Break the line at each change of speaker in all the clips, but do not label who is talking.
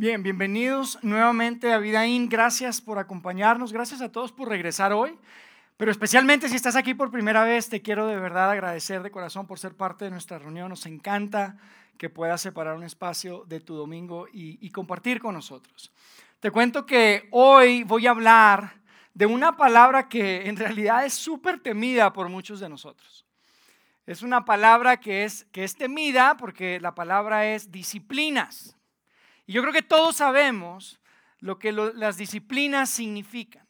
Bien, bienvenidos nuevamente a Vidaín. Gracias por acompañarnos. Gracias a todos por regresar hoy. Pero especialmente si estás aquí por primera vez, te quiero de verdad agradecer de corazón por ser parte de nuestra reunión. Nos encanta que puedas separar un espacio de tu domingo y, y compartir con nosotros. Te cuento que hoy voy a hablar de una palabra que en realidad es súper temida por muchos de nosotros. Es una palabra que es, que es temida porque la palabra es disciplinas. Y yo creo que todos sabemos lo que las disciplinas significan.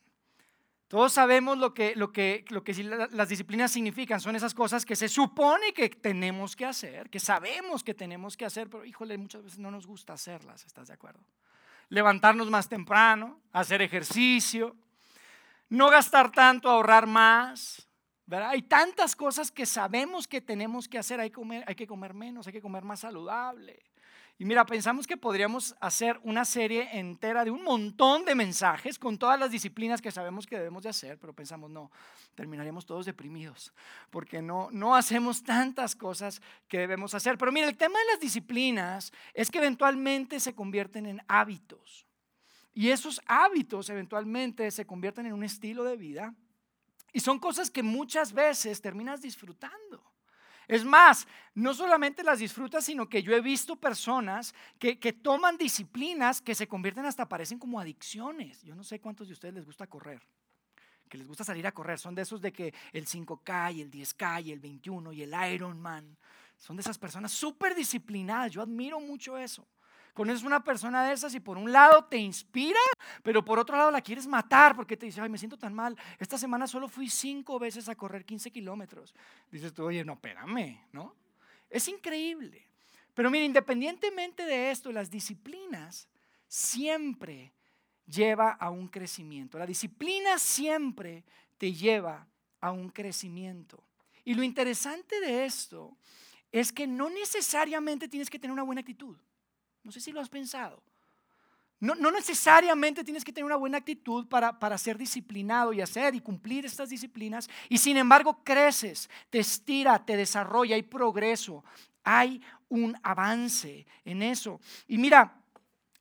Todos sabemos lo que, lo que, lo que las disciplinas significan. Son esas cosas que se supone que tenemos que hacer, que sabemos que tenemos que hacer, pero híjole, muchas veces no nos gusta hacerlas, ¿estás de acuerdo? Levantarnos más temprano, hacer ejercicio, no gastar tanto, ahorrar más. ¿verdad? Hay tantas cosas que sabemos que tenemos que hacer. Hay, comer, hay que comer menos, hay que comer más saludable. Y mira, pensamos que podríamos hacer una serie entera de un montón de mensajes con todas las disciplinas que sabemos que debemos de hacer, pero pensamos, no, terminaríamos todos deprimidos, porque no, no hacemos tantas cosas que debemos hacer. Pero mira, el tema de las disciplinas es que eventualmente se convierten en hábitos. Y esos hábitos eventualmente se convierten en un estilo de vida. Y son cosas que muchas veces terminas disfrutando. Es más, no solamente las disfrutas, sino que yo he visto personas que, toman disciplinas que se convierten hasta parecen como adicciones. Yo no sé cuántos de ustedes les gusta correr, que les gusta salir a correr. Son de esos de que el 5K y el 10K y el 21 y el Ironman. Son de esas personas súper disciplinadas. Yo admiro mucho eso. Conoces una persona de esas y por un lado te inspira, pero por otro lado la quieres matar porque te dice, ay, me siento tan mal. Esta semana solo fui cinco veces a correr 15 kilómetros. Dices tú, oye, no, espérame, ¿no? Es increíble. Pero mira, independientemente de esto, las disciplinas siempre lleva a un crecimiento. La disciplina siempre te lleva a un crecimiento. Y lo interesante de esto es que no necesariamente tienes que tener una buena actitud. No sé si lo has pensado. No, necesariamente tienes que tener una buena actitud para, para, ser disciplinado y hacer y cumplir estas disciplinas. Y sin embargo creces, te estira, te desarrolla, hay progreso, hay un avance en eso. Y mira,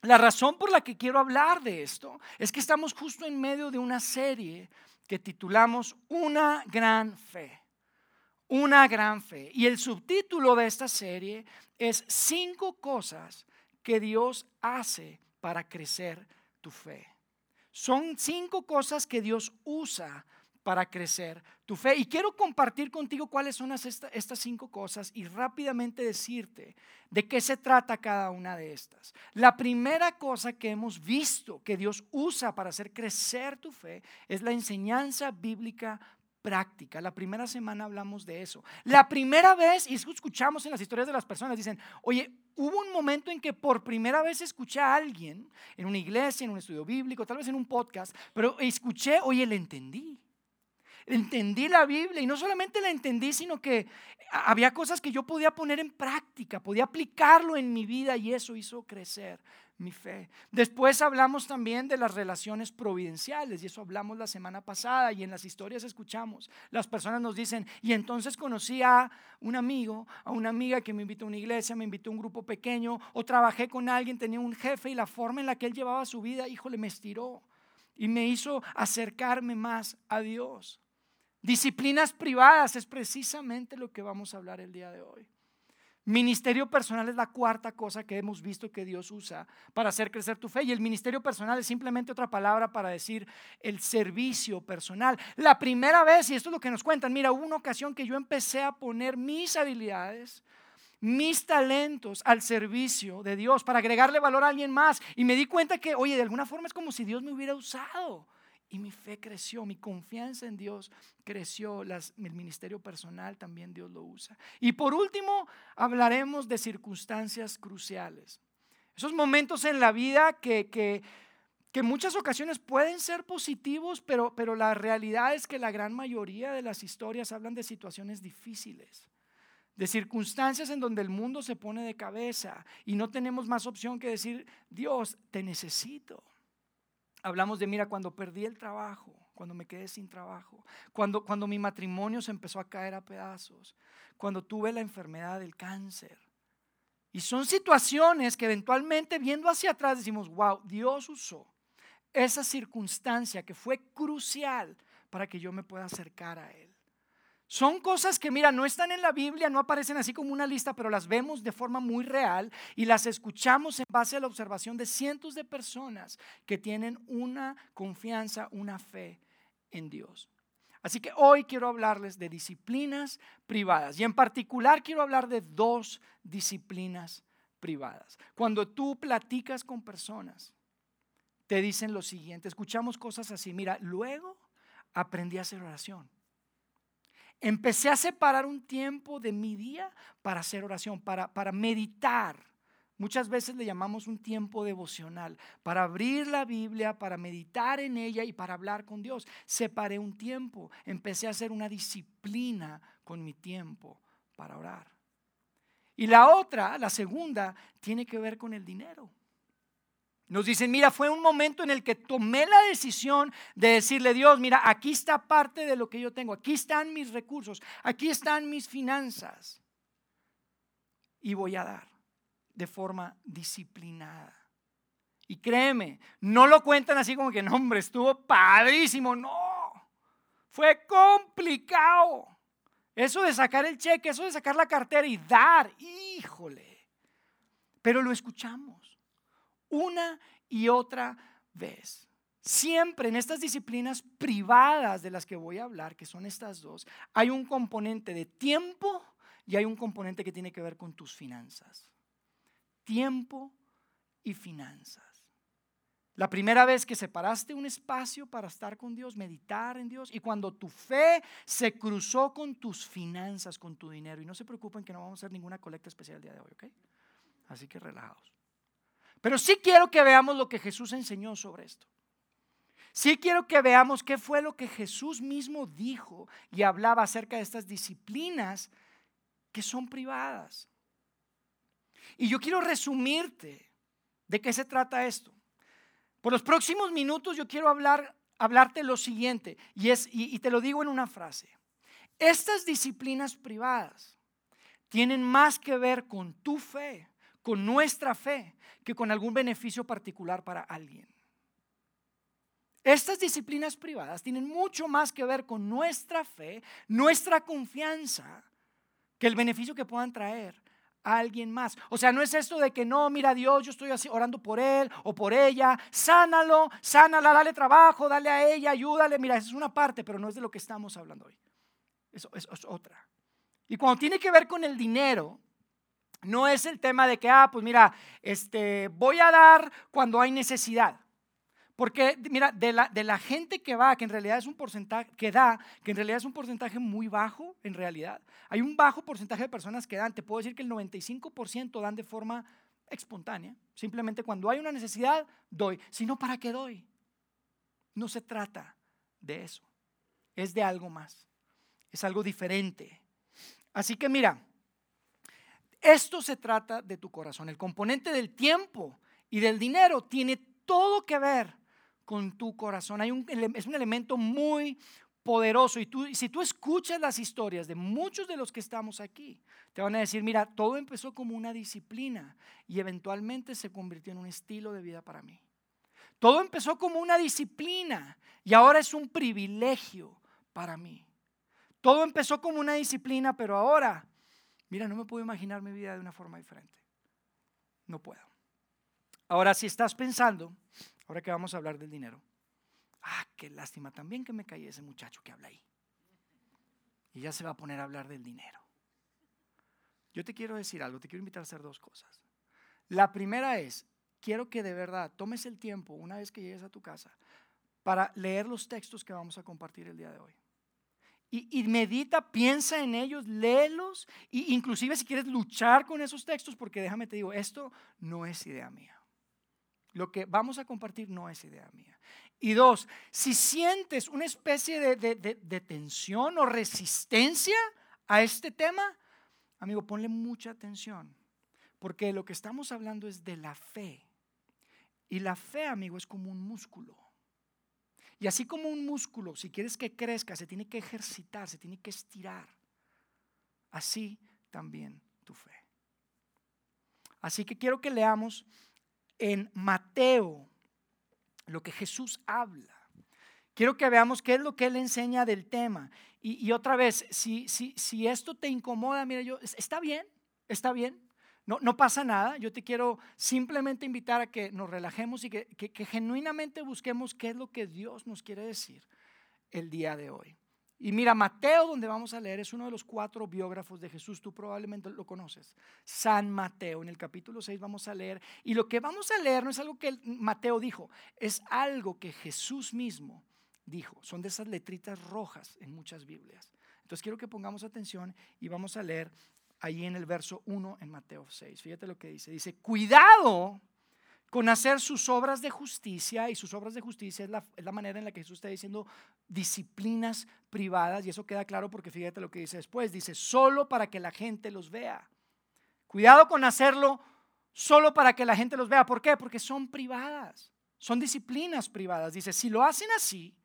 la razón por la que quiero hablar de esto es que estamos justo en medio de una serie que titulamos Una gran fe. Una gran fe. Y el subtítulo de esta serie es Cinco cosas que Dios hace para crecer tu fe. Son cinco cosas que Dios usa para crecer tu fe. Y quiero compartir contigo cuáles son estas cinco cosas y rápidamente decirte de qué se trata cada una de estas. La primera cosa que hemos visto que Dios usa para hacer crecer tu fe es la enseñanza bíblica práctica. La primera semana hablamos de eso. La primera vez, y escuchamos en las historias de las personas, dicen, oye, hubo un momento en que por primera vez escuché a alguien en una iglesia, en un estudio bíblico, tal vez en un podcast, pero escuché, oye, le entendí. Entendí la Biblia y no solamente la entendí, sino que había cosas que yo podía poner en práctica, podía aplicarlo en mi vida y eso hizo crecer mi fe. Después hablamos también de las relaciones providenciales y eso hablamos la semana pasada y en las historias escuchamos. Las personas nos dicen, y entonces conocí a un amigo, a una amiga que me invitó a una iglesia, me invitó a un grupo pequeño o trabajé con alguien, tenía un jefe y la forma en la que él llevaba su vida, híjole, me estiró y me hizo acercarme más a Dios. Disciplinas privadas es precisamente lo que vamos a hablar el día de hoy. Ministerio personal es la cuarta cosa que hemos visto que Dios usa para hacer crecer tu fe. Y el ministerio personal es simplemente otra palabra para decir el servicio personal. La primera vez, y esto es lo que nos cuentan, mira, hubo una ocasión que yo empecé a poner mis habilidades, mis talentos al servicio de Dios para agregarle valor a alguien más. Y me di cuenta que, oye, de alguna forma es como si Dios me hubiera usado. Y mi fe creció, mi confianza en Dios creció, el ministerio personal también Dios lo usa. Y por último, hablaremos de circunstancias cruciales. Esos momentos en la vida que, que, que muchas ocasiones pueden ser positivos, pero, pero la realidad es que la gran mayoría de las historias hablan de situaciones difíciles de circunstancias en donde el mundo se pone de cabeza y no tenemos más opción que decir, Dios, te necesito. Hablamos de, mira, cuando perdí el trabajo, cuando me quedé sin trabajo, cuando, cuando mi matrimonio se empezó a caer a pedazos, cuando tuve la enfermedad del cáncer. Y son situaciones que eventualmente viendo hacia atrás decimos, wow, Dios usó esa circunstancia que fue crucial para que yo me pueda acercar a Él. Son cosas que, mira, no están en la Biblia, no aparecen así como una lista, pero las vemos de forma muy real y las escuchamos en base a la observación de cientos de personas que tienen una confianza, una fe en Dios. Así que hoy quiero hablarles de disciplinas privadas y en particular quiero hablar de dos disciplinas privadas. Cuando tú platicas con personas, te dicen lo siguiente, escuchamos cosas así, mira, luego aprendí a hacer oración. Empecé a separar un tiempo de mi día para hacer oración, para, para meditar. Muchas veces le llamamos un tiempo devocional, para abrir la Biblia, para meditar en ella y para hablar con Dios. Separé un tiempo, empecé a hacer una disciplina con mi tiempo para orar. Y la otra, la segunda, tiene que ver con el dinero. Nos dicen, mira, fue un momento en el que tomé la decisión de decirle, Dios, mira, aquí está parte de lo que yo tengo, aquí están mis recursos, aquí están mis finanzas. Y voy a dar de forma disciplinada. Y créeme, no lo cuentan así como que, no, hombre, estuvo padrísimo. No, fue complicado. Eso de sacar el cheque, eso de sacar la cartera y dar, híjole. Pero lo escuchamos una y otra vez. Siempre en estas disciplinas privadas de las que voy a hablar, que son estas dos, hay un componente de tiempo y hay un componente que tiene que ver con tus finanzas. Tiempo y finanzas. La primera vez que separaste un espacio para estar con Dios, meditar en Dios, y cuando tu fe se cruzó con tus finanzas, con tu dinero, y no se preocupen que no vamos a hacer ninguna colecta especial el día de hoy, ¿ok? Así que relajados. Pero sí quiero que veamos lo que Jesús enseñó sobre esto. Sí quiero que veamos qué fue lo que Jesús mismo dijo y hablaba acerca de estas disciplinas que son privadas. Y yo quiero resumirte de qué se trata esto. Por los próximos minutos yo quiero hablar, hablarte lo siguiente, y, es, y te lo digo en una frase. Estas disciplinas privadas tienen más que ver con tu fe con nuestra fe que con algún beneficio particular para alguien. Estas disciplinas privadas tienen mucho más que ver con nuestra fe, nuestra confianza, que el beneficio que puedan traer a alguien más. O sea, no es esto de que no, mira Dios, yo estoy así orando por él o por ella, sánalo, sánala, dale trabajo, dale a ella, ayúdale. Mira, esa es una parte, pero no es de lo que estamos hablando hoy. Eso, eso es otra. Y cuando tiene que ver con el dinero, no es el tema de que, ah, pues mira, este, voy a dar cuando hay necesidad. Porque, mira, de la, de la gente que va, que en realidad es un porcentaje, que da, que en realidad es un porcentaje muy bajo, en realidad. Hay un bajo porcentaje de personas que dan. Te puedo decir que el 95% dan de forma espontánea. Simplemente cuando hay una necesidad, doy. Si no, ¿para qué doy? No se trata de eso. Es de algo más. Es algo diferente. Así que mira, esto se trata de tu corazón. El componente del tiempo y del dinero tiene todo que ver con tu corazón. Es un elemento muy poderoso. Y si tú escuchas las historias de muchos de los que estamos aquí, te van a decir, mira, todo empezó como una disciplina y eventualmente se convirtió en un estilo de vida para mí. Todo empezó como una disciplina y ahora es un privilegio para mí. Todo empezó como una disciplina, pero ahora Mira, no me puedo imaginar mi vida de una forma diferente. No puedo. Ahora, si estás pensando, ahora que vamos a hablar del dinero, ah, qué lástima también que me caí ese muchacho que habla ahí. Y ya se va a poner a hablar del dinero. Yo te quiero decir algo, te quiero invitar a hacer dos cosas. La primera es, quiero que de verdad tomes el tiempo, una vez que llegues a tu casa, para leer los textos que vamos a compartir el día de hoy y, medita, piensa en ellos, léelos, e inclusive si quieres luchar con esos textos, porque déjame te digo, esto no es idea mía. Lo que vamos a compartir no es idea mía. Y dos, si sientes una especie de, de tensión o resistencia a este tema, amigo, ponle mucha atención, porque lo que estamos hablando es de la fe. Y la fe, amigo, es como un músculo. Y así como un músculo, si quieres que crezca, se tiene que ejercitar, se tiene que estirar. Así también tu fe. Así que quiero que leamos en Mateo lo que Jesús habla. Quiero que veamos qué es lo que Él enseña del tema. Y, otra vez, si, si, si esto te incomoda, mira, yo, está bien, está bien. No, no, pasa nada. Yo te quiero simplemente invitar a que nos relajemos y que, que genuinamente busquemos qué es lo que Dios nos quiere decir el día de hoy. Y mira, Mateo, donde vamos a leer, es uno de los cuatro biógrafos de Jesús, tú probablemente lo conoces. San Mateo, en el capítulo 6 vamos a leer. Y lo que vamos a leer no es algo que Mateo dijo, es algo que Jesús mismo dijo. Son de esas letritas rojas en muchas Biblias. Entonces quiero que pongamos atención y vamos a leer ahí en el verso 1 en Mateo 6. Fíjate lo que dice. Dice, cuidado con hacer sus obras de justicia, y sus obras de justicia es la, manera en la que Jesús está diciendo disciplinas privadas, y eso queda claro porque fíjate lo que dice después, dice, solo para que la gente los vea. Cuidado con hacerlo solo para que la gente los vea. ¿Por qué? Porque son privadas, son disciplinas privadas. Dice, si lo hacen así,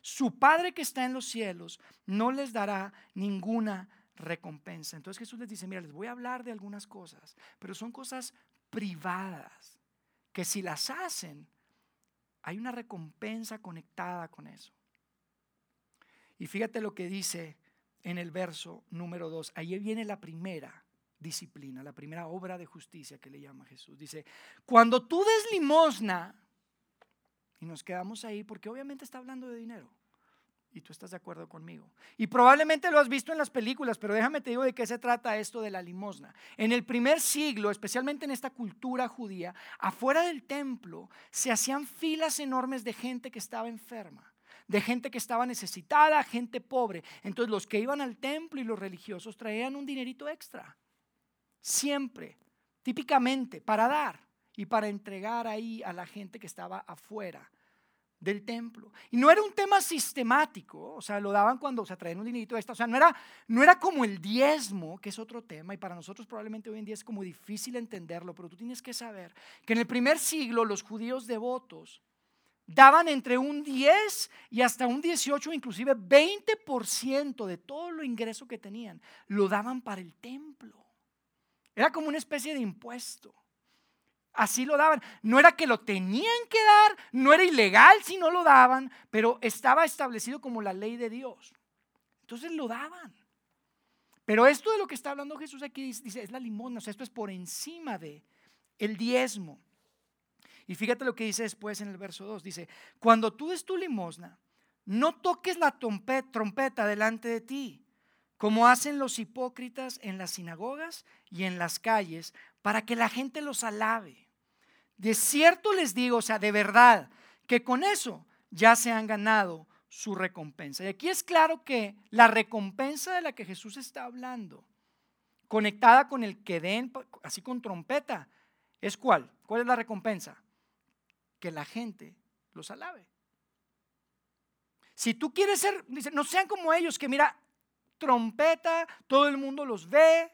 su Padre que está en los cielos no les dará ninguna recompensa. Entonces Jesús les dice, mira, les voy a hablar de algunas cosas, pero son cosas privadas que si las hacen, hay una recompensa conectada con eso. Y fíjate lo que dice en el verso número 2. Ahí viene la primera disciplina, la primera obra de justicia que le llama Jesús. Dice, cuando tú des limosna, y nos quedamos ahí porque obviamente está hablando de dinero. Y tú estás de acuerdo conmigo. Y probablemente lo has visto en las películas, pero déjame te digo de qué se trata esto de la limosna. En el primer siglo, especialmente en esta cultura judía, afuera del templo se hacían filas enormes de gente que estaba enferma, de gente que estaba necesitada, gente pobre. Entonces los que iban al templo y los religiosos traían un dinerito extra. Siempre, típicamente, para dar y para entregar ahí a la gente que estaba afuera del templo. Y no era un tema sistemático, o sea, lo daban cuando se traían un dinerito extra, o sea, no era, no era como el diezmo, que es otro tema, y para nosotros probablemente hoy en día es como difícil entenderlo, pero tú tienes que saber que en el primer siglo los judíos devotos daban entre un 10 y hasta un 18, inclusive 20% de todo lo ingreso que tenían, lo daban para el templo. Era como una especie de impuesto. Así lo daban. No era que lo tenían que dar, no era ilegal si no lo daban, pero estaba establecido como la ley de Dios. Entonces lo daban. Pero esto de lo que está hablando Jesús aquí dice, es la limosna, o sea, esto es por encima de el diezmo. Y fíjate lo que dice después en el verso 2, dice, cuando tú des tu limosna, no toques la trompeta delante de ti, como hacen los hipócritas en las sinagogas y en las calles, para que la gente los alabe. De cierto les digo, o sea, de verdad, que con eso ya se han ganado su recompensa. Y aquí es claro que la recompensa de la que Jesús está hablando, conectada con el que den, así con trompeta, es cuál? ¿Cuál es la recompensa? Que la gente los alabe. Si tú quieres ser, dice, no sean como ellos, que mira, trompeta, todo el mundo los ve.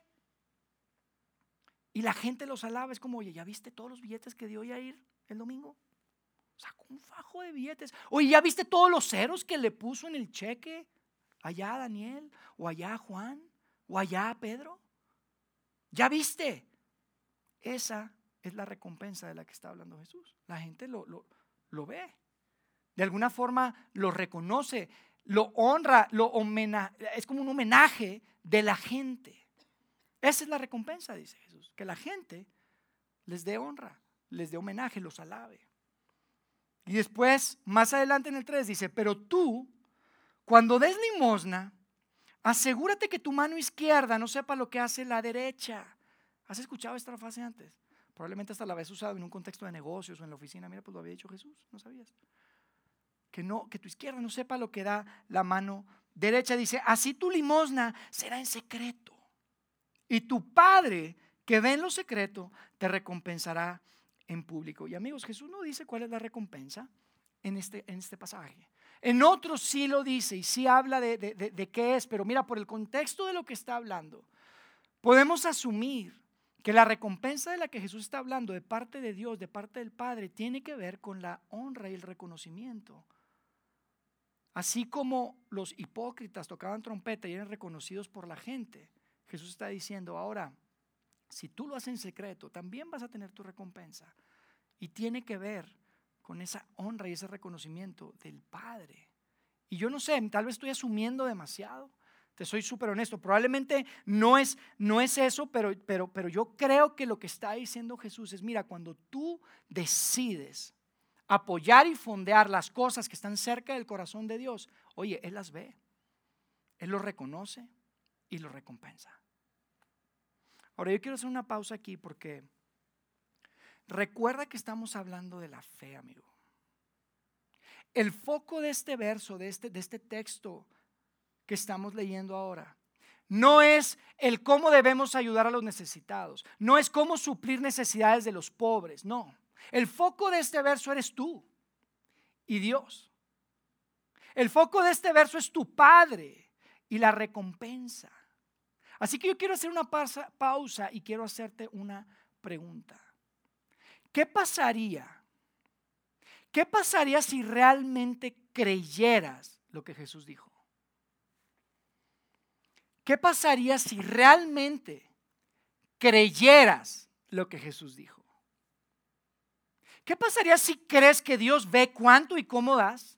Y la gente los alaba. Es como, oye, ¿ya viste todos los billetes que dio ir el domingo? Sacó un fajo de billetes. Oye, ¿ya viste todos los ceros que le puso en el cheque? Allá a Daniel, o allá a Juan, o allá a Pedro. ¿Ya viste? Esa es la recompensa de la que está hablando Jesús. La gente lo, lo, ve. De alguna forma lo reconoce lo honra, lo es como un homenaje de la gente. Esa es la recompensa, dice Jesús, que la gente les dé honra, les dé homenaje, los alabe. Y después, más adelante en el 3 dice, pero tú, cuando des limosna, asegúrate que tu mano izquierda no sepa lo que hace la derecha. ¿Has escuchado esta frase antes? Probablemente hasta la habías usado en un contexto de negocios o en la oficina. Mira, pues lo había dicho Jesús, no sabías que, no, que tu izquierda no sepa lo que da la mano derecha. Dice, así tu limosna será en secreto. Y tu Padre que ve en lo secreto te recompensará en público. Y amigos, Jesús no dice cuál es la recompensa en este, en este pasaje. En otros sí lo dice y sí habla de, de qué es, pero mira, por el contexto de lo que está hablando, podemos asumir que la recompensa de la que Jesús está hablando de parte de Dios, de parte del Padre, tiene que ver con la honra y el reconocimiento Así como los hipócritas tocaban trompeta y eran reconocidos por la gente, Jesús está diciendo, ahora, si tú lo haces en secreto, también vas a tener tu recompensa. Y tiene que ver con esa honra y ese reconocimiento del Padre. Y yo no sé, tal vez estoy asumiendo demasiado. Te soy súper honesto. Probablemente no es, no es eso, pero, pero, pero yo creo que lo que está diciendo Jesús es, mira, cuando tú decides apoyar y fondear las cosas que están cerca del corazón de Dios, oye, Él las ve, Él lo reconoce y lo recompensa. Ahora yo quiero hacer una pausa aquí porque recuerda que estamos hablando de la fe, amigo. El foco de este verso, de este, de este texto que estamos leyendo ahora, no es el cómo debemos ayudar a los necesitados, no es cómo suplir necesidades de los pobres, no. El foco de este verso eres tú y Dios. El foco de este verso es tu Padre y la recompensa. Así que yo quiero hacer una pausa y quiero hacerte una pregunta. ¿Qué pasaría? ¿Qué pasaría si realmente creyeras lo que Jesús dijo? ¿Qué pasaría si realmente creyeras lo que Jesús dijo? ¿Qué pasaría si crees que Dios ve cuánto y cómo das?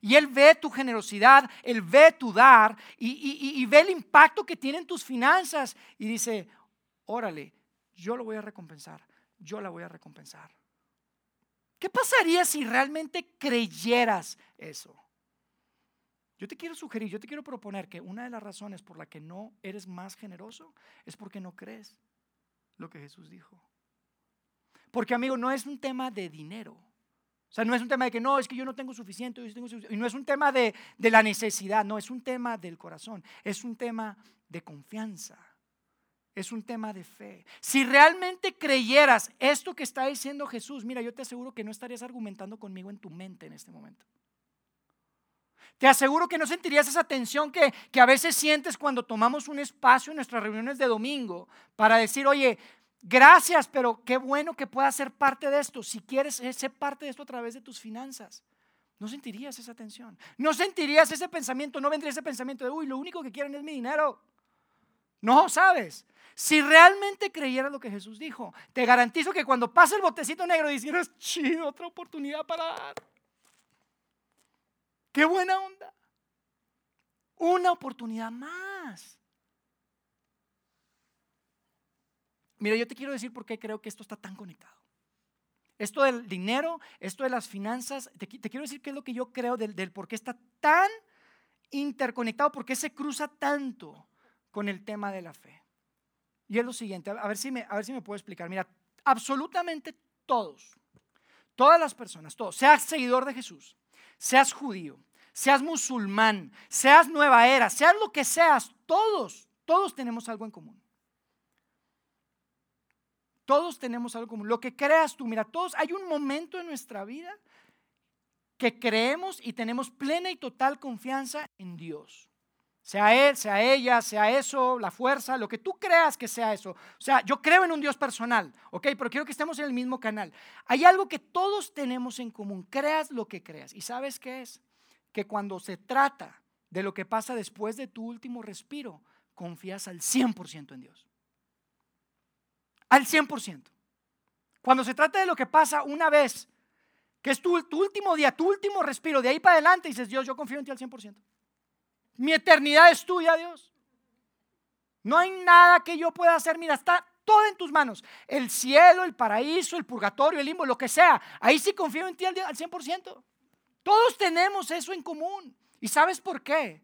Y Él ve tu generosidad, Él ve tu dar y, ve el impacto que tienen tus finanzas y dice, órale, yo lo voy a recompensar, yo la voy a recompensar. ¿Qué pasaría si realmente creyeras eso? Yo te quiero sugerir, yo te quiero proponer que una de las razones por la que no eres más generoso es porque no crees lo que Jesús dijo. Porque amigo, no es un tema de dinero. O sea, no es un tema de que no, es que yo no tengo suficiente, y no es un tema de, de la necesidad, no, es un tema del corazón, es un tema de confianza, es un tema de fe. Si realmente creyeras esto que está diciendo Jesús, mira, yo te aseguro que no estarías argumentando conmigo en tu mente en este momento. Te aseguro que no sentirías esa tensión que, que, a veces sientes cuando tomamos un espacio en nuestras reuniones de domingo para decir, oye, Gracias, pero qué bueno que puedas ser parte de esto. Si quieres ser parte de esto a través de tus finanzas, no sentirías esa tensión. No sentirías ese pensamiento, no vendría ese pensamiento de, uy, lo único que quieren es mi dinero. No, sabes. Si realmente creyeras lo que Jesús dijo, te garantizo que cuando pase el botecito negro dijeras, chido, otra oportunidad para dar. Qué buena onda. Una oportunidad más. Mira, yo te quiero decir por qué creo que esto está tan conectado. Esto del dinero, esto de las finanzas, te, quiero decir qué es lo que yo creo del, por qué está tan interconectado, por qué se cruza tanto con el tema de la fe. Y es lo siguiente, a ver si me, a ver si me puedo explicar. Mira, absolutamente todos, todas las personas, todos, seas seguidor de Jesús, seas judío, seas musulmán, seas nueva era, seas lo que seas, todos, todos tenemos algo en común. Todos tenemos algo común. Lo que creas tú, mira, todos hay un momento en nuestra vida que creemos y tenemos plena y total confianza en Dios. Sea él, sea ella, sea eso, la fuerza, lo que tú creas que sea eso. O sea, yo creo en un Dios personal, ¿ok? Pero quiero que estemos en el mismo canal. Hay algo que todos tenemos en común. Creas lo que creas. ¿Y sabes qué es? Que cuando se trata de lo que pasa después de tu último respiro, confías al 100% en Dios al 100%. Cuando se trata de lo que pasa una vez, que es tu, último día, tu último respiro, de ahí para adelante dices, Dios, yo confío en ti al 100%. Mi eternidad es tuya, Dios. No hay nada que yo pueda hacer, mira, está todo en tus manos. El cielo, el paraíso, el purgatorio, el limbo, lo que sea. Ahí sí confío en ti al 100%. Todos tenemos eso en común. ¿Y sabes por qué?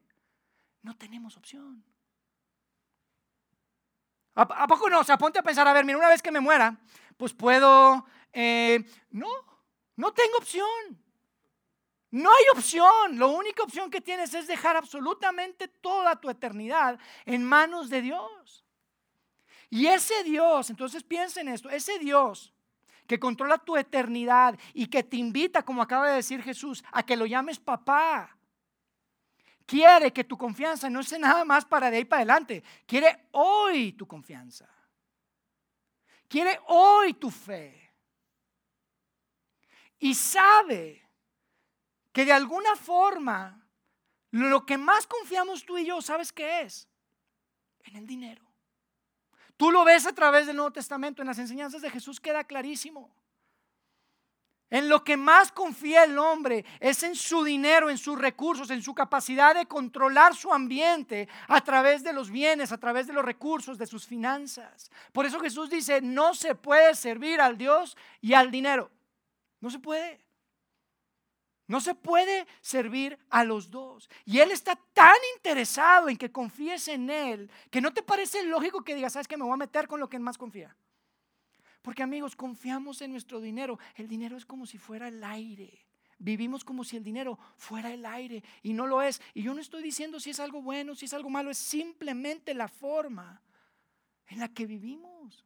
No tenemos opción. ¿A, poco no? O sea, ponte a pensar, a ver, mira, una vez que me muera, pues puedo... Eh, no, no tengo opción. No hay opción. La única opción que tienes es dejar absolutamente toda tu eternidad en manos de Dios. Y ese Dios, entonces piensa en esto, ese Dios que controla tu eternidad y que te invita, como acaba de decir Jesús, a que lo llames papá, quiere que tu confianza no sea nada más para de ahí para adelante. Quiere hoy tu confianza. Quiere hoy tu fe. Y sabe que de alguna forma lo que más confiamos tú y yo, ¿sabes qué es? En el dinero. Tú lo ves a través del Nuevo Testamento, en las enseñanzas de Jesús queda clarísimo. En lo que más confía el hombre es en su dinero, en sus recursos, en su capacidad de controlar su ambiente a través de los bienes, a través de los recursos, de sus finanzas. Por eso Jesús dice, no se puede servir al Dios y al dinero. No se puede. No se puede servir a los dos. Y Él está tan interesado en que confíes en Él que no te parece lógico que digas, sabes que me voy a meter con lo que más confía. Porque amigos, confiamos en nuestro dinero. El dinero es como si fuera el aire. Vivimos como si el dinero fuera el aire y no lo es. Y yo no estoy diciendo si es algo bueno, si es algo malo, es simplemente la forma en la que vivimos.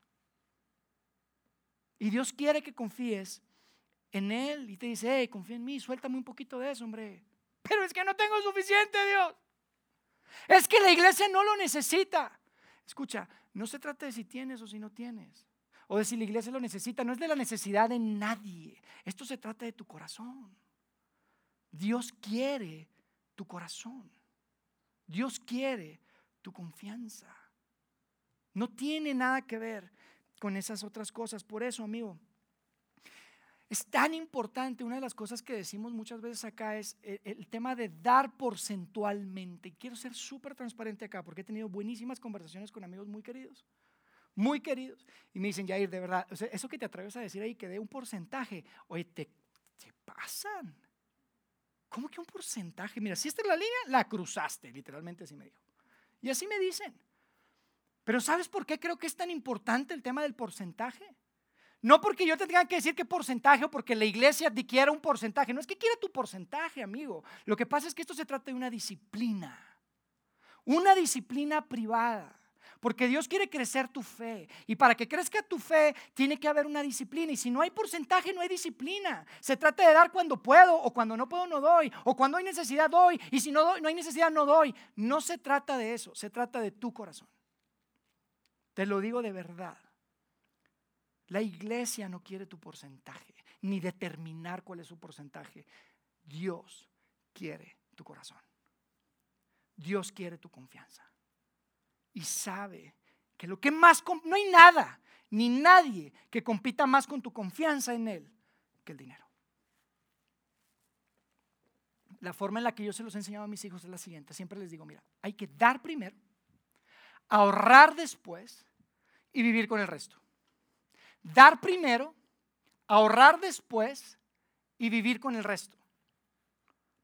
Y Dios quiere que confíes en Él y te dice, hey, confía en mí, suéltame un poquito de eso, hombre. Pero es que no tengo suficiente, Dios. Es que la iglesia no lo necesita. Escucha, no se trata de si tienes o si no tienes o de si la iglesia lo necesita, no es de la necesidad de nadie. Esto se trata de tu corazón. Dios quiere tu corazón. Dios quiere tu confianza. No tiene nada que ver con esas otras cosas. Por eso, amigo, es tan importante, una de las cosas que decimos muchas veces acá es el, el tema de dar porcentualmente. Quiero ser súper transparente acá porque he tenido buenísimas conversaciones con amigos muy queridos muy queridos, y me dicen, Jair, de verdad, eso que te atreves a decir ahí, que dé un porcentaje, oye, te, pasan. ¿Cómo que un porcentaje? Mira, si esta es la línea, la cruzaste, literalmente así me dijo. Y así me dicen. Pero ¿sabes por qué creo que es tan importante el tema del porcentaje? No porque yo te tenga que decir qué porcentaje o porque la iglesia te quiera un porcentaje. No es que quiera tu porcentaje, amigo. Lo que pasa es que esto se trata de una disciplina. Una disciplina privada. Porque Dios quiere crecer tu fe. Y para que crezca tu fe, tiene que haber una disciplina. Y si no hay porcentaje, no hay disciplina. Se trata de dar cuando puedo, o cuando no puedo, no doy. O cuando hay necesidad, doy. Y si no, doy, no hay necesidad, no doy. No se trata de eso. Se trata de tu corazón. Te lo digo de verdad. La iglesia no quiere tu porcentaje, ni determinar cuál es su porcentaje. Dios quiere tu corazón. Dios quiere tu confianza y sabe que lo que más, no hay nada ni nadie que compita más con tu confianza en Él que el dinero. La forma en la que yo se los he enseñado a mis hijos es la siguiente. Siempre les digo, mira, hay que dar primero, ahorrar después y vivir con el resto. Dar primero, ahorrar después y vivir con el resto.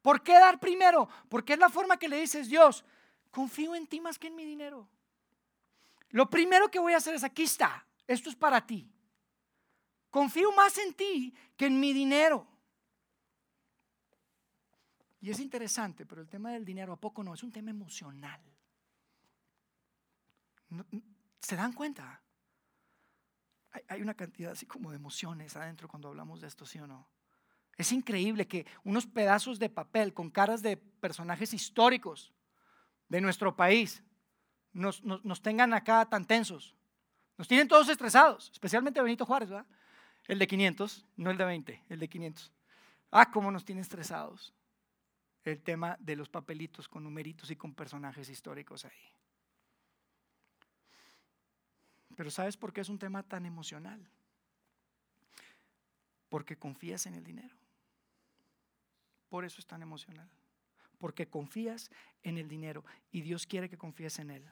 ¿Por qué dar primero? Porque es la forma que le dices, Dios, confío en ti más que en mi dinero. Lo primero que voy a hacer es, aquí está, esto es para ti. Confío más en ti que en mi dinero. Y es interesante, pero el tema del dinero a poco no, es un tema emocional. ¿Se dan cuenta? Hay una cantidad así como de emociones adentro cuando hablamos de esto, ¿sí o no? Es increíble que unos pedazos de papel con caras de personajes históricos de nuestro país nos, tengan acá tan tensos. Nos tienen todos estresados, especialmente Benito Juárez, ¿verdad? El de 500, no el de 20, el de 500. Ah, cómo nos tiene estresados el tema de los papelitos con numeritos y con personajes históricos ahí. Pero ¿sabes por qué es un tema tan emocional? Porque confías en el dinero. Por eso es tan emocional. Porque confías en el dinero y Dios quiere que confíes en Él.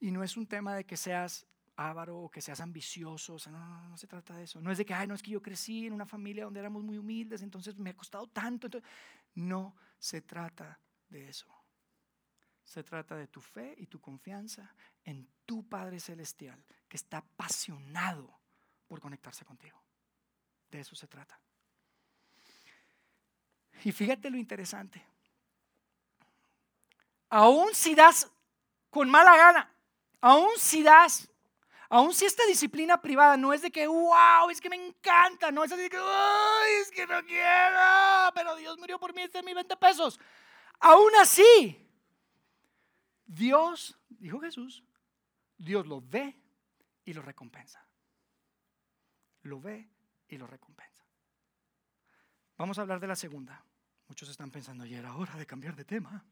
Y no es un tema de que seas avaro o que seas ambicioso, o sea, no, no, se trata de eso. No es de que, ay, no es que yo crecí en una familia donde éramos muy humildes, entonces me ha costado tanto. no se trata de eso. Se trata de tu fe y tu confianza en tu Padre Celestial, que está apasionado por conectarse contigo. De eso se trata. Y fíjate lo interesante. Aún si das con mala gana. Aún si das, aún si esta disciplina privada no es de que, wow, es que me encanta, no es así de que, es que no quiero, pero Dios murió por mí, este es mi 20 pesos. Aún así, Dios, dijo Jesús, Dios lo ve y lo recompensa. Lo ve y lo recompensa. Vamos a hablar de la segunda. Muchos están pensando, ya era hora de cambiar de tema.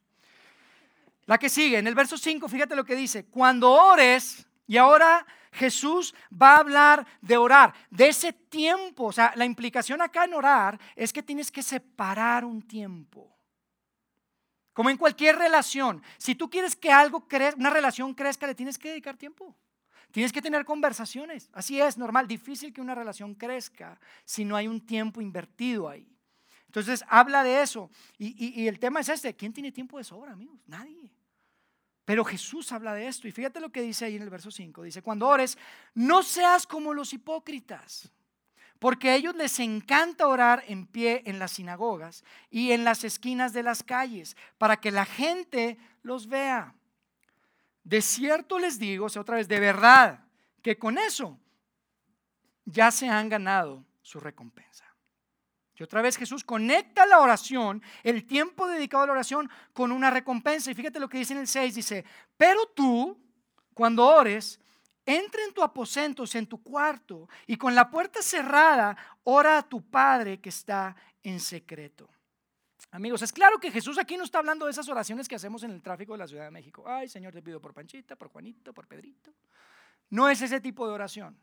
La que sigue, en el verso 5, fíjate lo que dice, cuando ores, y ahora Jesús va a hablar de orar, de ese tiempo, o sea, la implicación acá en orar es que tienes que separar un tiempo. Como en cualquier relación, si tú quieres que algo crezca, una relación crezca, le tienes que dedicar tiempo. Tienes que tener conversaciones. Así es, normal, difícil que una relación crezca si no hay un tiempo invertido ahí. Entonces habla de eso. Y, el tema es este, ¿quién tiene tiempo de sobra, amigos? Nadie. Pero Jesús habla de esto y fíjate lo que dice ahí en el verso 5. Dice, cuando ores, no seas como los hipócritas, porque a ellos les encanta orar en pie en las sinagogas y en las esquinas de las calles, para que la gente los vea. De cierto les digo, o otra vez, de verdad, que con eso ya se han ganado su recompensa. Y otra vez Jesús conecta la oración, el tiempo dedicado a la oración, con una recompensa. Y fíjate lo que dice en el 6, dice, pero tú, cuando ores, entra en tu aposento, en tu cuarto, y con la puerta cerrada, ora a tu Padre que está en secreto. Amigos, es claro que Jesús aquí no está hablando de esas oraciones que hacemos en el tráfico de la Ciudad de México. Ay, Señor, te pido por Panchita, por Juanito, por Pedrito. No es ese tipo de oración.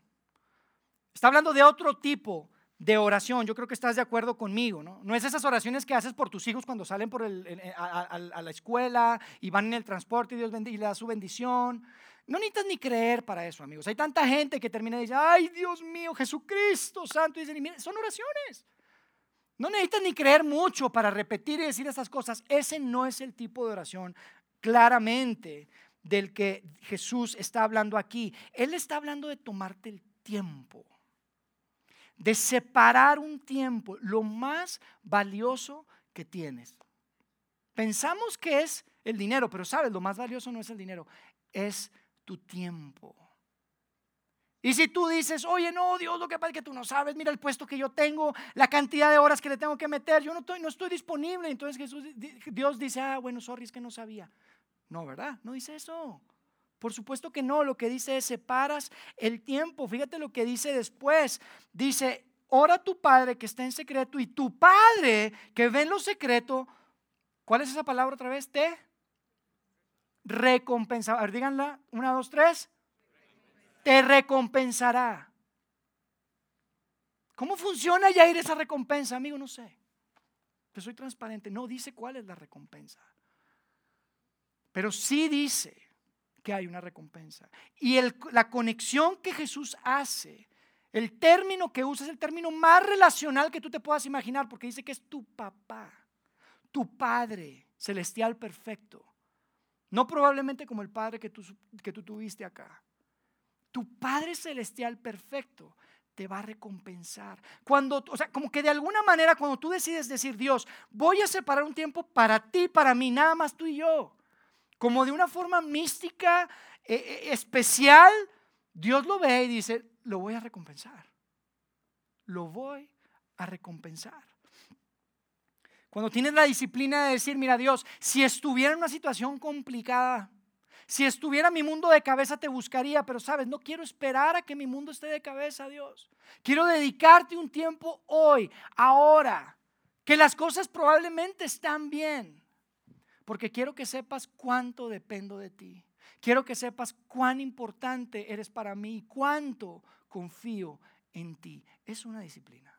Está hablando de otro tipo de oración. Yo creo que estás de acuerdo conmigo, ¿no? No es esas oraciones que haces por tus hijos cuando salen por a, la escuela y van en el transporte y Dios y le da su bendición. No necesitas ni creer para eso, amigos. Hay tanta gente que termina y dice, ay, Dios mío, Jesucristo Santo. Y dicen, son oraciones. No necesitas ni creer mucho para repetir y decir estas cosas. Ese no es el tipo de oración claramente del que Jesús está hablando aquí. Él está hablando de tomarte el tiempo de separar un tiempo, lo más valioso que tienes. Pensamos que es el dinero, pero sabes, lo más valioso no es el dinero, es tu tiempo. Y si tú dices, oye, no, Dios, lo que pasa es que tú no sabes, mira el puesto que yo tengo, la cantidad de horas que le tengo que meter, yo no estoy, no estoy disponible. Entonces Jesús, Dios dice, ah, bueno, sorry, es que no sabía. No, ¿verdad? No dice eso. Por supuesto que no, lo que dice es separas el tiempo. Fíjate lo que dice después. Dice, ora tu Padre que está en secreto y tu Padre que ve en lo secreto, ¿cuál es esa palabra otra vez? Te recompensará. A ver, díganla, una, dos, tres. Te recompensará. ¿Cómo funciona ya ir esa recompensa, amigo? No sé. Pero soy transparente. No dice cuál es la recompensa. Pero sí dice que hay una recompensa. Y la conexión que Jesús hace, el término que usa es el término más relacional que tú te puedas imaginar, porque dice que es tu papá, tu Padre celestial perfecto. No probablemente como el Padre que tú, que tú tuviste acá. Tu Padre celestial perfecto te va a recompensar. Cuando, o sea, como que de alguna manera cuando tú decides decir, Dios, voy a separar un tiempo para ti, para mí, nada más tú y yo como de una forma mística, eh, eh, especial, Dios lo ve y dice, lo voy a recompensar. Lo voy a recompensar. Cuando tienes la disciplina de decir, mira Dios, si estuviera en una situación complicada, si estuviera mi mundo de cabeza te buscaría, pero sabes, no quiero esperar a que mi mundo esté de cabeza, Dios. Quiero dedicarte un tiempo hoy, ahora, que las cosas probablemente están bien porque quiero que sepas cuánto dependo de ti. Quiero que sepas cuán importante eres para mí y cuánto confío en ti. Es una disciplina.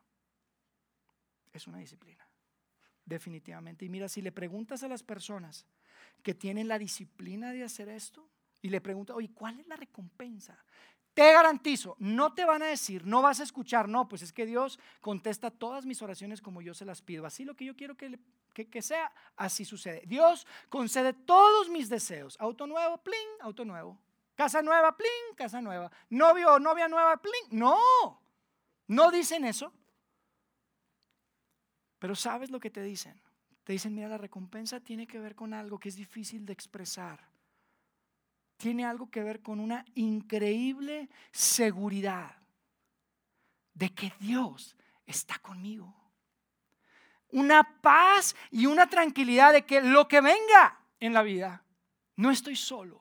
Es una disciplina. Definitivamente. Y mira, si le preguntas a las personas que tienen la disciplina de hacer esto y le preguntas, oye, ¿cuál es la recompensa? Te garantizo, no te van a decir, no vas a escuchar, no, pues es que Dios contesta todas mis oraciones como yo se las pido. Así lo que yo quiero que, que, sea, así sucede. Dios concede todos mis deseos. Auto nuevo, plin, auto nuevo. Casa nueva, plin, casa nueva. Novio o novia nueva, plin. No, no dicen eso. Pero ¿sabes lo que te dicen? Te dicen, mira, la recompensa tiene que ver con algo que es difícil de expresar tiene algo que ver con una increíble seguridad de que Dios está conmigo. Una paz y una tranquilidad de que lo que venga en la vida, no estoy solo.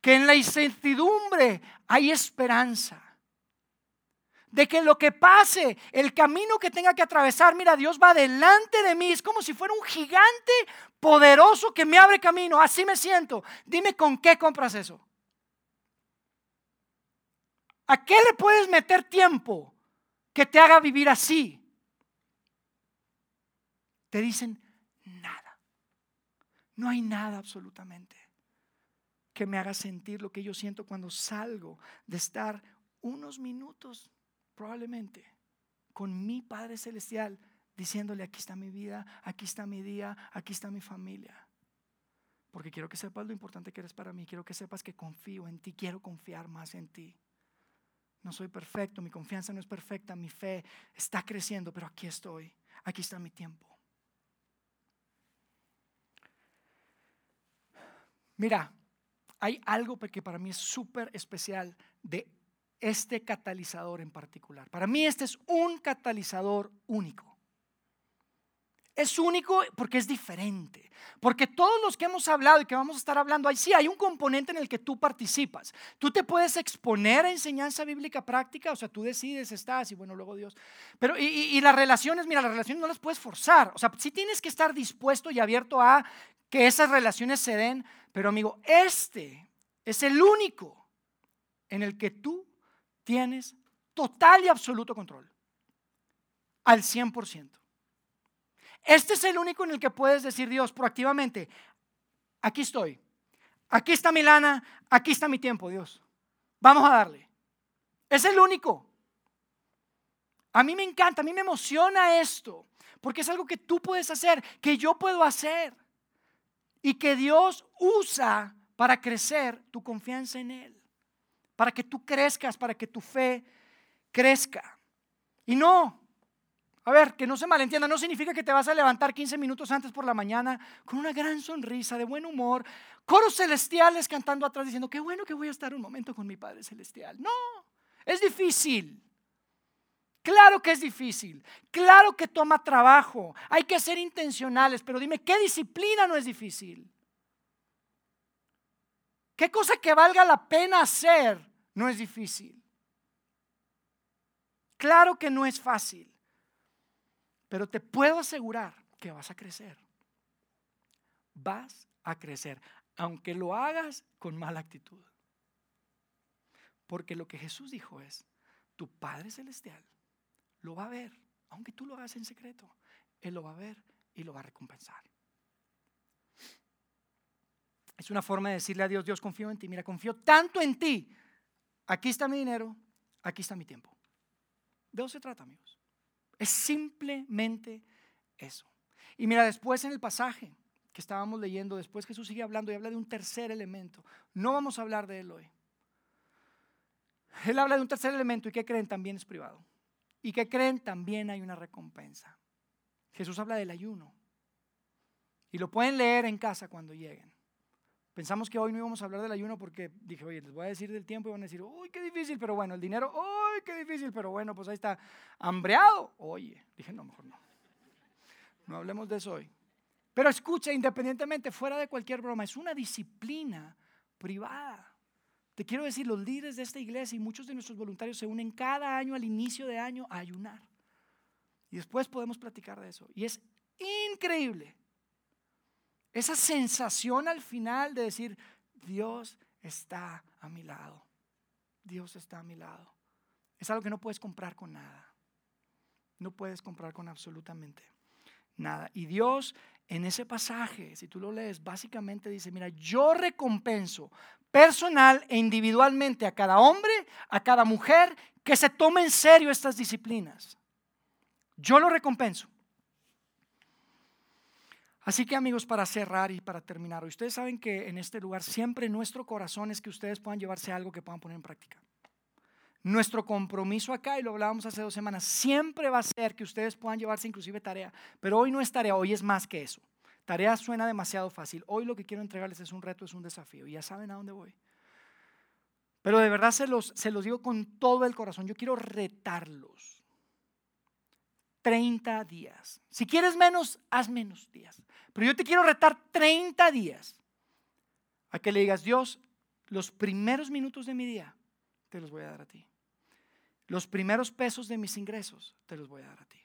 Que en la incertidumbre hay esperanza. De que lo que pase, el camino que tenga que atravesar, mira, Dios va delante de mí, es como si fuera un gigante poderoso que me abre camino, así me siento. Dime con qué compras eso. ¿A qué le puedes meter tiempo que te haga vivir así? Te dicen nada. No hay nada absolutamente que me haga sentir lo que yo siento cuando salgo de estar unos minutos probablemente con mi Padre Celestial diciéndole, aquí está mi vida, aquí está mi día, aquí está mi familia. Porque quiero que sepas lo importante que eres para mí, quiero que sepas que confío en ti, quiero confiar más en ti. No soy perfecto, mi confianza no es perfecta, mi fe está creciendo, pero aquí estoy, aquí está mi tiempo. Mira, hay algo que para mí es súper especial de este catalizador en particular. Para mí este es un catalizador único. Es único porque es diferente. Porque todos los que hemos hablado y que vamos a estar hablando, ahí sí hay un componente en el que tú participas. Tú te puedes exponer a enseñanza bíblica práctica, o sea, tú decides, estás y bueno, luego Dios. Pero y, y las relaciones, mira, las relaciones no las puedes forzar. O sea, sí tienes que estar dispuesto y abierto a que esas relaciones se den. Pero amigo, este es el único en el que tú tienes total y absoluto control. Al 100%. Este es el único en el que puedes decir Dios proactivamente, aquí estoy, aquí está mi lana, aquí está mi tiempo, Dios. Vamos a darle. Es el único. A mí me encanta, a mí me emociona esto, porque es algo que tú puedes hacer, que yo puedo hacer, y que Dios usa para crecer tu confianza en Él para que tú crezcas, para que tu fe crezca. Y no, a ver, que no se malentienda, no significa que te vas a levantar 15 minutos antes por la mañana con una gran sonrisa, de buen humor, coros celestiales cantando atrás diciendo, qué bueno que voy a estar un momento con mi Padre Celestial. No, es difícil. Claro que es difícil, claro que toma trabajo, hay que ser intencionales, pero dime, ¿qué disciplina no es difícil? ¿Qué cosa que valga la pena hacer no es difícil. Claro que no es fácil, pero te puedo asegurar que vas a crecer. Vas a crecer, aunque lo hagas con mala actitud. Porque lo que Jesús dijo es, tu Padre Celestial lo va a ver, aunque tú lo hagas en secreto, Él lo va a ver y lo va a recompensar. Es una forma de decirle a Dios, Dios confío en ti, mira, confío tanto en ti Aquí está mi dinero, aquí está mi tiempo. De eso se trata, amigos. Es simplemente eso. Y mira, después en el pasaje que estábamos leyendo, después Jesús sigue hablando y habla de un tercer elemento. No vamos a hablar de él hoy. Él habla de un tercer elemento y que creen también es privado. Y que creen también hay una recompensa. Jesús habla del ayuno. Y lo pueden leer en casa cuando lleguen. Pensamos que hoy no íbamos a hablar del ayuno porque dije, oye, les voy a decir del tiempo y van a decir, uy, qué difícil, pero bueno, el dinero, uy, qué difícil, pero bueno, pues ahí está, hambreado. Oye, dije, no, mejor no. No hablemos de eso hoy. Pero escucha, independientemente, fuera de cualquier broma, es una disciplina privada. Te quiero decir, los líderes de esta iglesia y muchos de nuestros voluntarios se unen cada año al inicio de año a ayunar. Y después podemos platicar de eso. Y es increíble esa sensación al final de decir, Dios está a mi lado. Dios está a mi lado. Es algo que no puedes comprar con nada. No puedes comprar con absolutamente nada. Y Dios en ese pasaje, si tú lo lees, básicamente dice, mira, yo recompenso personal e individualmente a cada hombre, a cada mujer que se tome en serio estas disciplinas. Yo lo recompenso. Así que amigos, para cerrar y para terminar, ustedes saben que en este lugar siempre nuestro corazón es que ustedes puedan llevarse algo que puedan poner en práctica. Nuestro compromiso acá, y lo hablábamos hace dos semanas, siempre va a ser que ustedes puedan llevarse inclusive tarea, pero hoy no es tarea, hoy es más que eso. Tarea suena demasiado fácil. Hoy lo que quiero entregarles es un reto, es un desafío, y ya saben a dónde voy. Pero de verdad se los, se los digo con todo el corazón, yo quiero retarlos 30 días. Si quieres menos, haz menos días. Pero yo te quiero retar 30 días a que le digas, Dios, los primeros minutos de mi día te los voy a dar a ti. los primeros pesos de mis ingresos te los voy a dar a ti.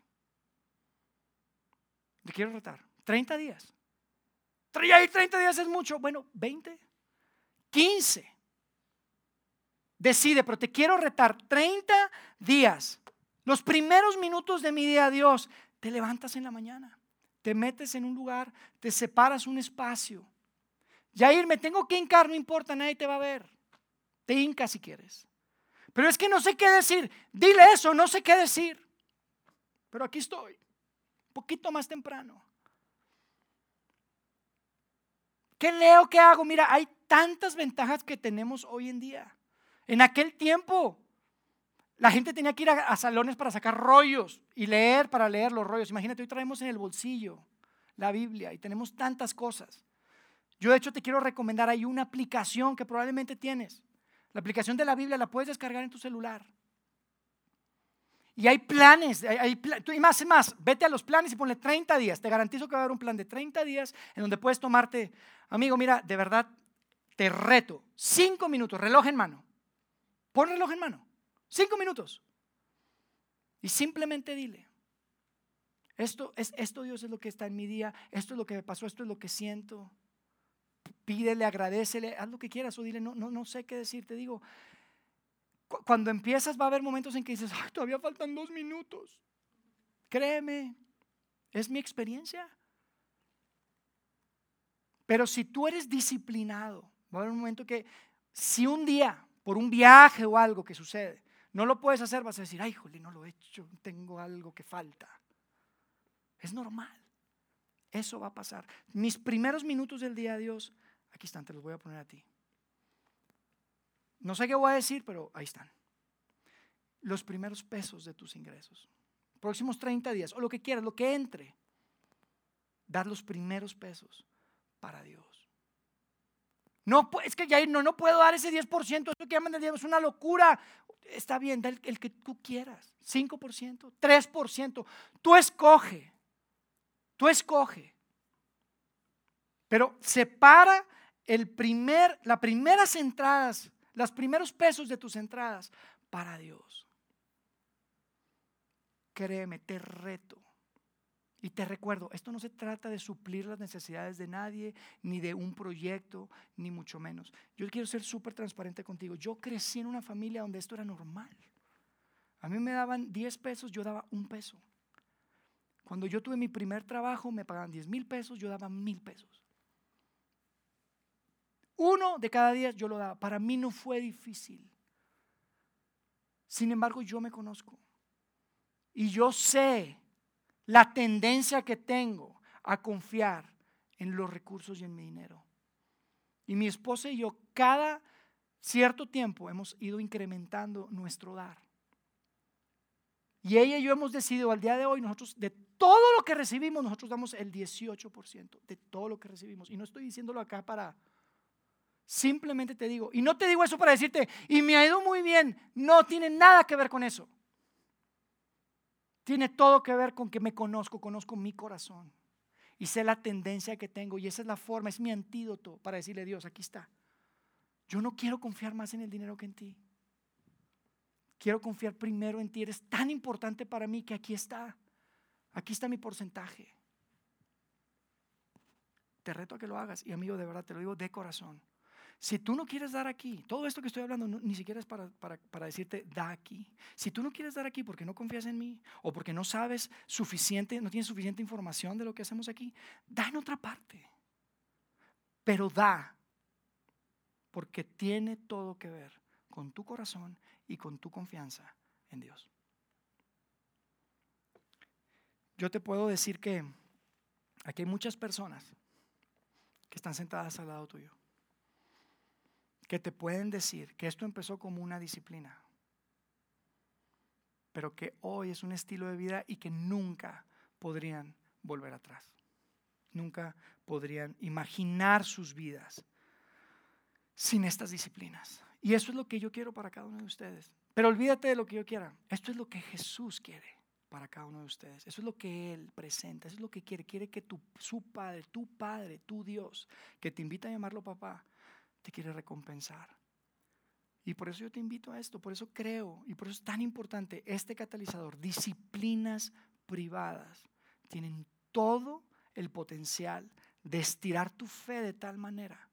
Te quiero retar. 30 días. Y 30 días es mucho. Bueno, 20, 15. Decide, pero te quiero retar 30 días. Los primeros minutos de mi día, Dios, te levantas en la mañana, te metes en un lugar, te separas un espacio. ir me tengo que hincar, no importa, nadie te va a ver. Te hincas si quieres. Pero es que no sé qué decir. Dile eso, no sé qué decir. Pero aquí estoy, un poquito más temprano. ¿Qué leo? ¿Qué hago? Mira, hay tantas ventajas que tenemos hoy en día. En aquel tiempo, la gente tenía que ir a, salones para sacar rollos y leer para leer los rollos. Imagínate, hoy traemos en el bolsillo la Biblia y tenemos tantas cosas. Yo de hecho te quiero recomendar, hay una aplicación que probablemente tienes. La aplicación de la Biblia la puedes descargar en tu celular. Y hay planes, hay, y más y más, vete a los planes y ponle 30 días. Te garantizo que va a haber un plan de 30 días en donde puedes tomarte, amigo, mira, de verdad, te reto, 5 minutos, reloj en mano. Pon reloj en mano, 5 minutos. Y simplemente dile, esto, es, esto Dios es lo que está en mi día, esto es lo que me pasó, esto es lo que siento. Pídele, agradecele, haz lo que quieras o dile, no, no, no sé qué decir. Te digo, cuando empiezas va a haber momentos en que dices, Ay, todavía faltan dos minutos. Créeme, es mi experiencia. Pero si tú eres disciplinado, va a haber un momento que si un día, por un viaje o algo que sucede, no lo puedes hacer, vas a decir, ay, jolín, no lo he hecho, tengo algo que falta. Es normal. Eso va a pasar. Mis primeros minutos del día, Dios, aquí están, te los voy a poner a ti. No sé qué voy a decir, pero ahí están. Los primeros pesos de tus ingresos. Próximos 30 días, o lo que quieras, lo que entre. Dar los primeros pesos para Dios. No, es que ya no, no puedo dar ese 10%, eso que llaman el es una locura. Está bien, da el, que tú quieras. 5%, 3%. Tú escoge. Tú escoge. Pero separa el primer, las primeras entradas los primeros pesos de tus entradas para Dios. Créeme, te reto. Y te recuerdo, esto no se trata de suplir las necesidades de nadie, ni de un proyecto, ni mucho menos. Yo quiero ser súper transparente contigo. Yo crecí en una familia donde esto era normal. A mí me daban 10 pesos, yo daba un peso. Cuando yo tuve mi primer trabajo, me pagaban 10 mil pesos, yo daba mil pesos. Uno de cada diez yo lo daba. Para mí no fue difícil. Sin embargo, yo me conozco. Y yo sé la tendencia que tengo a confiar en los recursos y en mi dinero. Y mi esposa y yo cada cierto tiempo hemos ido incrementando nuestro dar. Y ella y yo hemos decidido al día de hoy, nosotros de todo lo que recibimos, nosotros damos el 18% de todo lo que recibimos. Y no estoy diciéndolo acá para Simplemente te digo, y no te digo eso para decirte, y me ha ido muy bien, no tiene nada que ver con eso. Tiene todo que ver con que me conozco, conozco mi corazón y sé la tendencia que tengo y esa es la forma, es mi antídoto para decirle Dios, aquí está. Yo no quiero confiar más en el dinero que en ti. Quiero confiar primero en ti. Eres tan importante para mí que aquí está. Aquí está mi porcentaje. Te reto a que lo hagas y amigo, de verdad te lo digo de corazón. Si tú no quieres dar aquí, todo esto que estoy hablando ni siquiera es para, para, decirte, da aquí. Si tú no quieres dar aquí porque no confías en mí o porque no sabes suficiente, no tienes suficiente información de lo que hacemos aquí, da en otra parte. Pero da, porque tiene todo que ver con tu corazón y con tu confianza en Dios. Yo te puedo decir que aquí hay muchas personas que están sentadas al lado tuyo que te pueden decir que esto empezó como una disciplina, pero que hoy es un estilo de vida y que nunca podrían volver atrás. Nunca podrían imaginar sus vidas sin estas disciplinas. Y eso es lo que yo quiero para cada uno de ustedes. Pero olvídate de lo que yo quiera. Esto es lo que Jesús quiere para cada uno de ustedes. Eso es lo que Él presenta. Eso es lo que quiere. Quiere que tu, su Padre, tu Padre, tu Dios, que te invita a llamarlo papá, te quiere recompensar. Y por eso yo te invito a esto, por eso creo, y por eso es tan importante este catalizador, disciplinas privadas, tienen todo el potencial de estirar tu fe de tal manera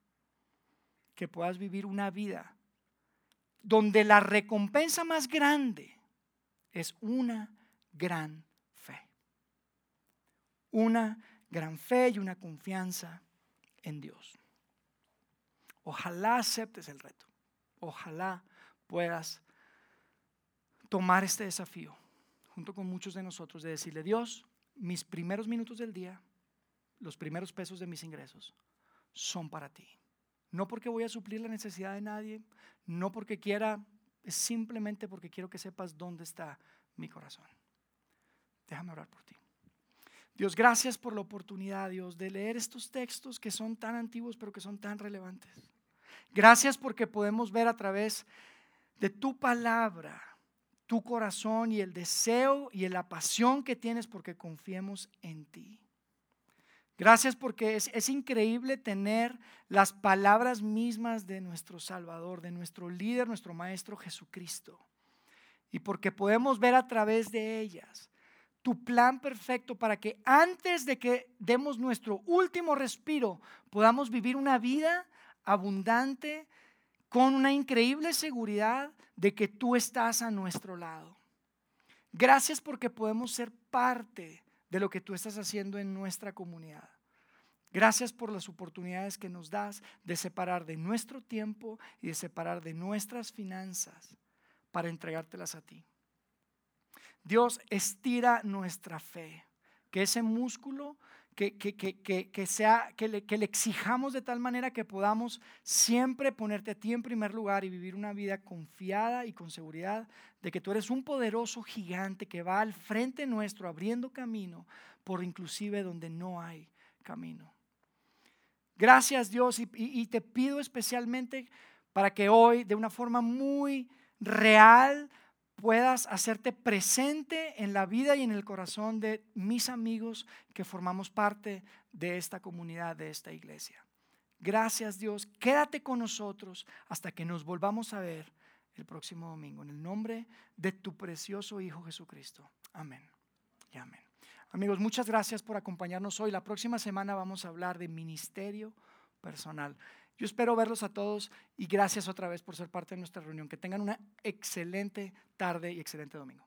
que puedas vivir una vida donde la recompensa más grande es una gran fe. Una gran fe y una confianza en Dios. Ojalá aceptes el reto. Ojalá puedas tomar este desafío junto con muchos de nosotros de decirle, Dios, mis primeros minutos del día, los primeros pesos de mis ingresos, son para ti. No porque voy a suplir la necesidad de nadie, no porque quiera, es simplemente porque quiero que sepas dónde está mi corazón. Déjame orar por ti. Dios, gracias por la oportunidad, Dios, de leer estos textos que son tan antiguos pero que son tan relevantes. Gracias porque podemos ver a través de tu palabra tu corazón y el deseo y la pasión que tienes porque confiemos en ti. Gracias porque es, es, increíble tener las palabras mismas de nuestro Salvador, de nuestro líder, nuestro Maestro Jesucristo. Y porque podemos ver a través de ellas tu plan perfecto para que antes de que demos nuestro último respiro podamos vivir una vida abundante, con una increíble seguridad de que tú estás a nuestro lado. Gracias porque podemos ser parte de lo que tú estás haciendo en nuestra comunidad. Gracias por las oportunidades que nos das de separar de nuestro tiempo y de separar de nuestras finanzas para entregártelas a ti. Dios estira nuestra fe, que ese músculo que, que, sea, que, le, que le exijamos de tal manera que podamos siempre ponerte a ti en primer lugar y vivir una vida confiada y con seguridad de que tú eres un poderoso gigante que va al frente nuestro abriendo camino por inclusive donde no hay camino. Gracias Dios y, y te pido especialmente para que hoy de una forma muy real puedas hacerte presente en la vida y en el corazón de mis amigos que formamos parte de esta comunidad, de esta iglesia. Gracias Dios, quédate con nosotros hasta que nos volvamos a ver el próximo domingo. En el nombre de tu precioso Hijo Jesucristo. Amén. Y amén. Amigos, muchas gracias por acompañarnos hoy. La próxima semana vamos a hablar de ministerio personal. Yo espero verlos a todos y gracias otra vez por ser parte de nuestra reunión. Que tengan una excelente tarde y excelente domingo.